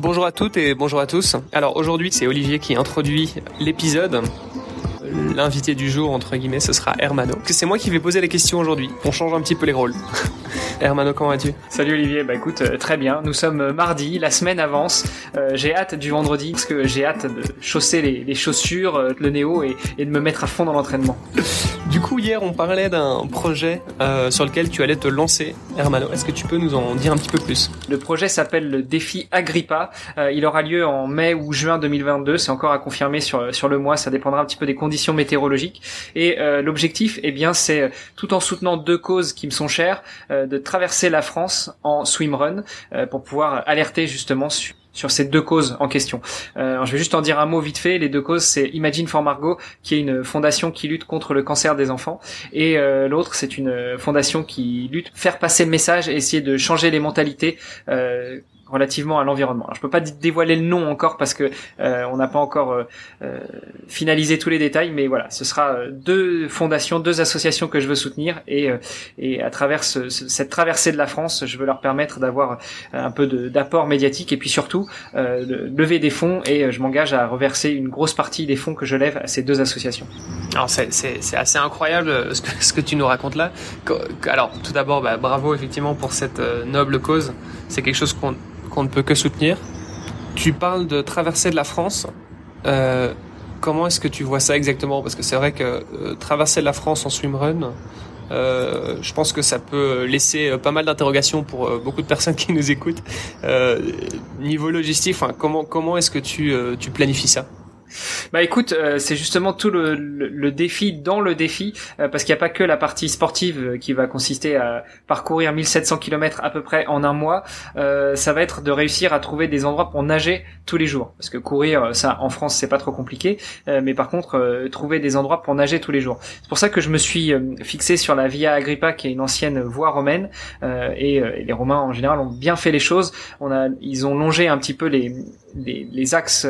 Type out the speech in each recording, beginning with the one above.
Bonjour à toutes et bonjour à tous. Alors aujourd'hui, c'est Olivier qui introduit l'épisode l'invité du jour, entre guillemets, ce sera Hermano. C'est moi qui vais poser les questions aujourd'hui. On change un petit peu les rôles. Hermano, comment vas-tu? Salut Olivier, bah écoute, euh, très bien. Nous sommes euh, mardi, la semaine avance. Euh, j'ai hâte du vendredi parce que j'ai hâte de chausser les, chaussures, le néo et, de me mettre à fond dans l'entraînement. Du coup, hier, on parlait d'un projet sur lequel tu allais te lancer. Hermano, est-ce que tu peux nous en dire un petit peu plus? Le projet s'appelle le défi Agrippa. il aura lieu en mai ou juin 2022. C'est encore à confirmer sur, sur le mois. Ça dépendra un petit peu des conditions météorologiques. Et l'objectif, eh bien, c'est tout en soutenant deux causes qui me sont chères, de traverser la France en swimrun euh, pour pouvoir alerter justement sur sur ces deux causes en question. Euh, je vais juste en dire un mot vite fait. Les deux causes, c'est Imagine for Margot, qui est une fondation qui lutte contre le cancer des enfants, et euh, l'autre, c'est une fondation qui lutte faire passer le message et essayer de changer les mentalités euh, relativement à l'environnement. Je peux pas dévoiler le nom encore parce que euh, on n'a pas encore euh, euh, finalisé tous les détails, mais voilà, ce sera deux fondations, deux associations que je veux soutenir et et à travers cette traversée de la France, je veux leur permettre d'avoir un peu d'apport médiatique et puis surtout de lever des fonds et je m'engage à reverser une grosse partie des fonds que je lève à ces deux associations. Alors c'est assez incroyable ce que ce que tu nous racontes là. Alors tout d'abord, bah, bravo effectivement pour cette noble cause. C'est quelque chose qu'on qu'on ne peut que soutenir. Tu parles de traverser de la France. Euh, comment est-ce que tu vois ça exactement? Parce que c'est vrai que euh, traverser la France en swimrun, euh, je pense que ça peut laisser pas mal d'interrogations pour beaucoup de personnes qui nous écoutent. niveau logistique, comment comment est-ce que tu, tu planifies ça? Bah écoute, euh, c'est justement tout le, le, défi dans le défi, euh, parce qu'il n'y a pas que la partie sportive euh, qui va consister à parcourir 1700 km à peu près en un mois. ça va être de réussir à trouver des endroits pour nager tous les jours, parce que courir, ça en France c'est pas trop compliqué, mais par contre trouver des endroits pour nager tous les jours. C'est pour ça que je me suis fixé sur la Via Agrippa, qui est une ancienne voie romaine, et, les Romains en général ont bien fait les choses. On a, ils ont longé un petit peu les, les, les axes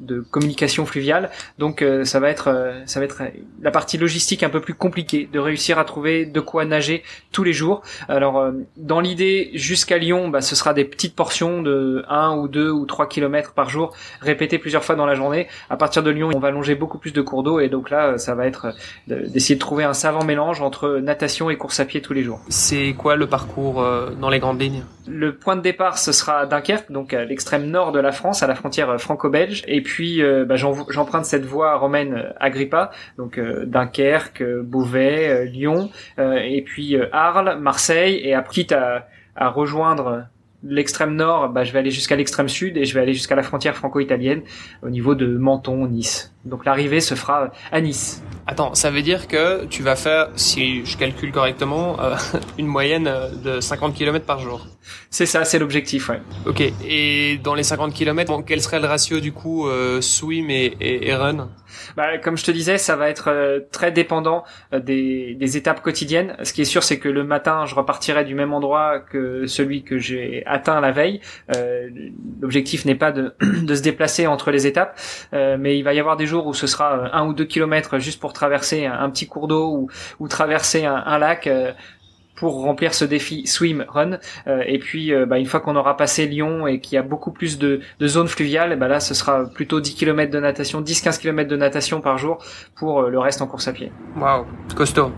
de communication fluviale. Donc euh, ça va être euh, ça va être la partie logistique un peu plus compliquée de réussir à trouver de quoi nager tous les jours. Alors euh, dans l'idée jusqu'à Lyon, bah, ce sera des petites portions de 1 ou 2 ou 3 kilomètres par jour répétées plusieurs fois dans la journée. À partir de Lyon, on va longer beaucoup plus de cours d'eau et donc là ça va être d'essayer de trouver un savant mélange entre natation et course à pied tous les jours. C'est quoi le parcours dans les grandes lignes? Le point de départ ce sera Dunkerque, donc à l'extrême nord de la France, à la frontière franco-belge et puis euh, bah, j'emprunte cette voie romaine euh, Agrippa, donc euh, Dunkerque, Beauvais, Lyon, et puis Arles, Marseille, et après quitte à, à rejoindre l'extrême nord, bah, je vais aller jusqu'à l'extrême sud et je vais aller jusqu'à la frontière franco-italienne au niveau de Menton, Nice. Donc l'arrivée se fera à Nice. Attends, ça veut dire que tu vas faire, si je calcule correctement, une moyenne de 50 km par jour. C'est ça, c'est l'objectif, ouais. Ok. Et dans les 50 km, quel serait le ratio du coup euh, swim et, et, run? Bah, comme je te disais, ça va être euh, très dépendant euh, des, des, étapes quotidiennes. Ce qui est sûr, c'est que le matin, je repartirai du même endroit que celui que j'ai atteint la veille. L'objectif n'est pas de, de, se déplacer entre les étapes, mais il va y avoir des jours où ce sera un ou deux kilomètres juste pour traverser un, petit cours d'eau ou, ou, traverser un, un lac pour remplir ce défi swim run. Euh, et puis euh, bah, une fois qu'on aura passé Lyon et qu'il y a beaucoup plus de, zones fluviales bah là ce sera plutôt 10 km de natation 10-15 km de natation par jour pour euh, le reste en course à pied. Waouh costaud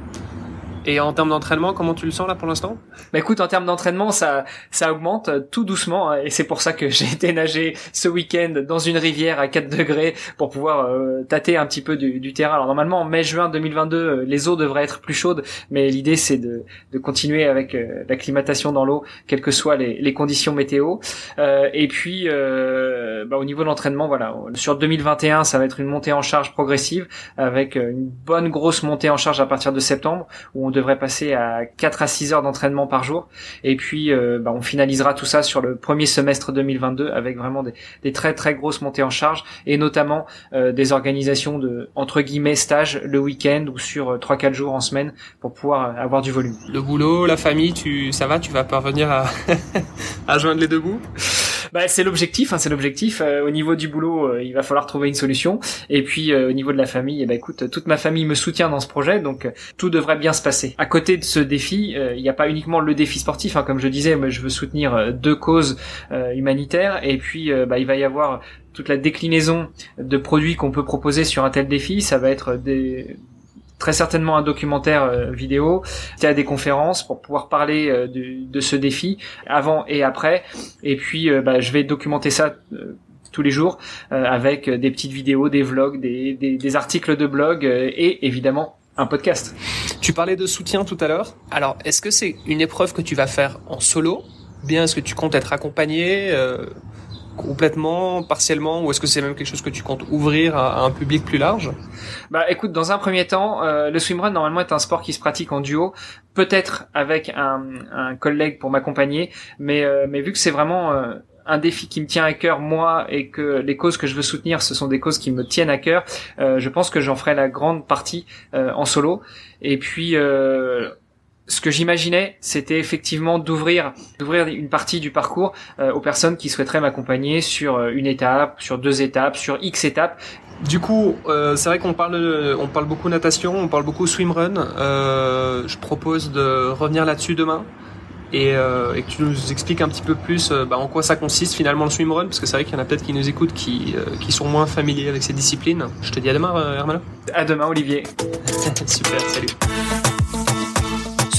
et en termes d'entraînement, comment tu le sens là pour l'instant? Bah écoute, en termes d'entraînement, ça ça augmente euh, tout doucement hein, et c'est pour ça que j'ai été nager ce week-end dans une rivière à 4 degrés pour pouvoir euh, tâter un petit peu du, terrain. Alors normalement en mai-juin 2022, euh, les eaux devraient être plus chaudes, mais l'idée c'est de, de continuer avec l'acclimatation dans l'eau, quelles que soient les, les conditions météo. et puis bah, au niveau de l'entraînement, voilà, sur 2021, ça va être une montée en charge progressive avec une bonne grosse montée en charge à partir de septembre où devrait passer à 4 à 6 heures d'entraînement par jour. Et puis, bah, on finalisera tout ça sur le premier semestre 2022 avec vraiment des, très très grosses montées en charge et notamment des organisations de entre guillemets stages le week-end ou sur 3-4 jours en semaine pour pouvoir avoir du volume. Le boulot, la famille, tu ça va, tu vas parvenir à, à joindre les deux bouts? Bah, c'est l'objectif, hein, c'est l'objectif. Euh, au niveau du boulot, euh, il va falloir trouver une solution. Et puis euh, au niveau de la famille, eh ben, écoute, toute ma famille me soutient dans ce projet, donc tout devrait bien se passer. À côté de ce défi, il n'y a pas uniquement le défi sportif, hein, comme je disais, moi je veux soutenir deux causes humanitaires, et puis bah, il va y avoir toute la déclinaison de produits qu'on peut proposer sur un tel défi. Ça va être des très certainement un documentaire euh, vidéo, il y a des conférences pour pouvoir parler euh, de, ce défi avant et après. Et puis, euh, bah, je vais documenter ça tous les jours avec des petites vidéos, des vlogs, des, des articles de blog et évidemment un podcast. Tu parlais de soutien tout à l'heure. Alors, est-ce que c'est une épreuve que tu vas faire en solo? Bien, est-ce que tu comptes être accompagné complètement, partiellement, ou est-ce que c'est même quelque chose que tu comptes ouvrir à, un public plus large? Bah écoute, dans un premier temps, euh, le swimrun normalement est un sport qui se pratique en duo, peut-être avec un, collègue pour m'accompagner, mais, euh, mais vu que c'est vraiment euh, un défi qui me tient à cœur moi et que les causes que je veux soutenir ce sont des causes qui me tiennent à cœur, je pense que j'en ferai la grande partie en solo. Et puis ce que j'imaginais, c'était effectivement d'ouvrir, d'ouvrir une partie du parcours euh, aux personnes qui souhaiteraient m'accompagner sur euh, une étape, sur deux étapes, sur X étapes. Du coup, euh, c'est vrai qu'on parle, on parle beaucoup natation, on parle beaucoup swimrun. Euh, je propose de revenir là-dessus demain et, et, que tu nous expliques un petit peu plus bah, en quoi ça consiste finalement le swimrun, parce que c'est vrai qu'il y en a peut-être qui nous écoutent qui, qui sont moins familiers avec ces disciplines. Je te dis à demain, Hermano. À demain, Olivier. Super, salut.